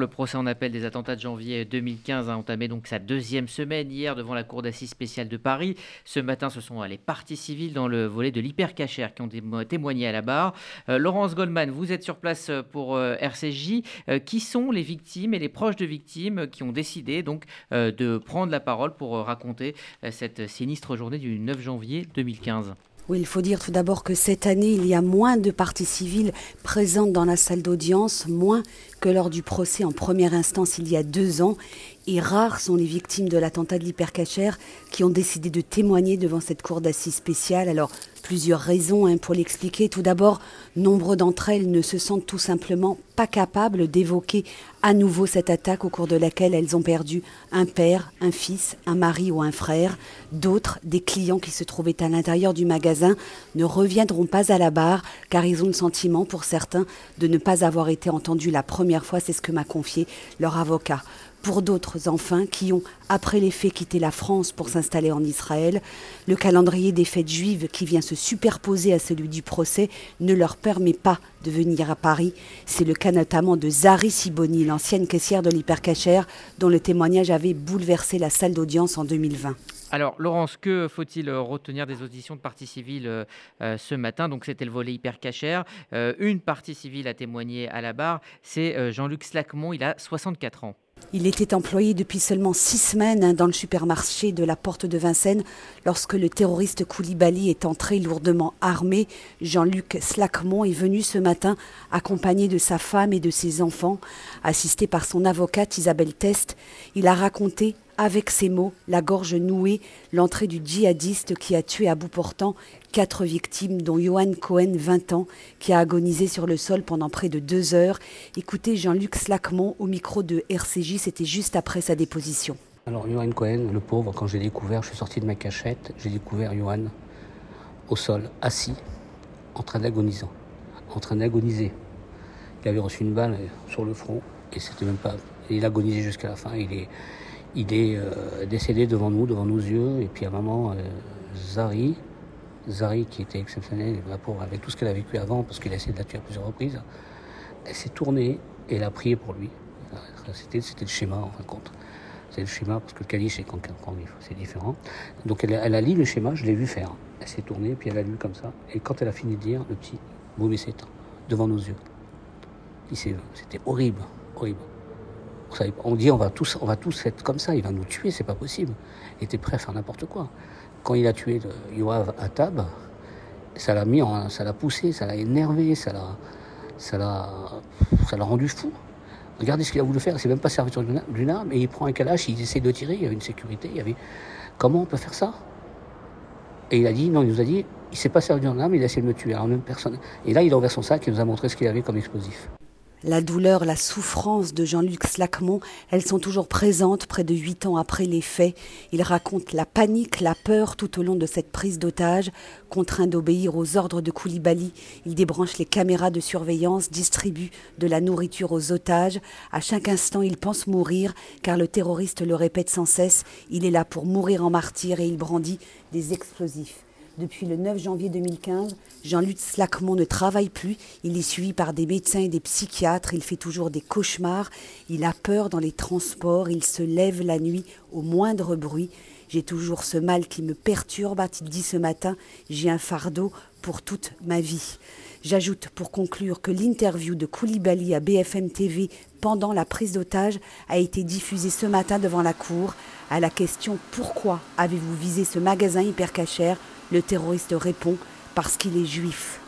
Le procès en appel des attentats de janvier 2015 a entamé donc sa deuxième semaine hier devant la Cour d'assises spéciale de Paris. Ce matin, ce sont les parties civiles dans le volet de l'hypercachère qui ont témoigné à la barre. Euh, Laurence Goldman, vous êtes sur place pour euh, RCJ. Euh, qui sont les victimes et les proches de victimes qui ont décidé donc de prendre la parole pour raconter cette sinistre journée du 9 janvier 2015 oui, il faut dire tout d'abord que cette année, il y a moins de parties civiles présentes dans la salle d'audience, moins que lors du procès en première instance il y a deux ans. Et rares sont les victimes de l'attentat de l'hypercachère qui ont décidé de témoigner devant cette cour d'assises spéciale. Alors, plusieurs raisons hein, pour l'expliquer. Tout d'abord, nombre d'entre elles ne se sentent tout simplement pas capables d'évoquer à nouveau cette attaque au cours de laquelle elles ont perdu un père, un fils, un mari ou un frère. D'autres, des clients qui se trouvaient à l'intérieur du magasin, ne reviendront pas à la barre car ils ont le sentiment, pour certains, de ne pas avoir été entendus la première fois. C'est ce que m'a confié leur avocat pour d'autres enfin qui ont, après les faits, quitté la France pour s'installer en Israël. Le calendrier des fêtes juives qui vient se superposer à celui du procès ne leur permet pas de venir à Paris. C'est le cas notamment de Zari Siboni, l'ancienne caissière de l'hypercachère, dont le témoignage avait bouleversé la salle d'audience en 2020. Alors, Laurence, que faut-il retenir des auditions de partie civile euh, euh, ce matin? Donc, c'était le volet hyper cachère. Euh, une partie civile a témoigné à la barre. C'est Jean-Luc Slacmont. Il a 64 ans. Il était employé depuis seulement six semaines hein, dans le supermarché de la Porte de Vincennes lorsque le terroriste Koulibaly est entré lourdement armé. Jean-Luc Slacmont est venu ce matin accompagné de sa femme et de ses enfants. Assisté par son avocate Isabelle Test, il a raconté avec ces mots, la gorge nouée, l'entrée du djihadiste qui a tué à bout portant quatre victimes, dont Johan Cohen, 20 ans, qui a agonisé sur le sol pendant près de deux heures. Écoutez Jean-Luc Slacmont au micro de RCJ, c'était juste après sa déposition. Alors Johan Cohen, le pauvre, quand j'ai découvert, je suis sorti de ma cachette, j'ai découvert Johan au sol, assis, en train d'agoniser, en train d'agoniser. Il avait reçu une balle sur le front et c'était même pas. Il agonisait jusqu'à la fin. Il est, il est euh, décédé devant nous, devant nos yeux. Et puis à un moment, euh, Zari, Zari qui était exceptionnelle, avec tout ce qu'elle a vécu avant, parce qu'il a essayé de la tuer à plusieurs reprises, elle s'est tournée et elle a prié pour lui. C'était, c'était le schéma en fin de compte. C'est le schéma, parce que le calice, c'est quand, c'est différent. Donc elle, elle, a lu le schéma, je l'ai vu faire. Elle s'est tournée, puis elle a lu comme ça. Et quand elle a fini de dire, le petit, boum, il s'éteint, devant nos yeux. C'était horrible, horrible. On dit on va tous, on va tous être comme ça, il va nous tuer, c'est pas possible. Il était prêt à faire n'importe quoi. Quand il a tué Yoav à Tab, ça l'a mis, ça l'a poussé, ça l'a énervé, ça l'a, ça l'a, ça l'a rendu fou. Regardez ce qu'il a voulu faire, il s'est même pas servi d'une arme et il prend un calache, il essaie de tirer, il y avait une sécurité, il y avait. Comment on peut faire ça? Et il a dit, non, il nous a dit, il s'est pas servi d'une arme, il a essayé de me tuer. Alors même personne. Et là, il a ouvert son sac et nous a montré ce qu'il avait comme explosif. La douleur, la souffrance de Jean-Luc Slacmont, elles sont toujours présentes près de huit ans après les faits. Il raconte la panique, la peur tout au long de cette prise d'otage. Contraint d'obéir aux ordres de Koulibaly, il débranche les caméras de surveillance, distribue de la nourriture aux otages. À chaque instant, il pense mourir, car le terroriste le répète sans cesse. Il est là pour mourir en martyr et il brandit des explosifs. Depuis le 9 janvier 2015, Jean-Luc Slacmont ne travaille plus. Il est suivi par des médecins et des psychiatres. Il fait toujours des cauchemars. Il a peur dans les transports. Il se lève la nuit au moindre bruit. J'ai toujours ce mal qui me perturbe, a-t-il dit ce matin. J'ai un fardeau pour toute ma vie. J'ajoute pour conclure que l'interview de Koulibaly à BFM TV pendant la prise d'otage a été diffusée ce matin devant la cour. À la question Pourquoi avez-vous visé ce magasin hyper cachère le terroriste répond parce qu'il est juif.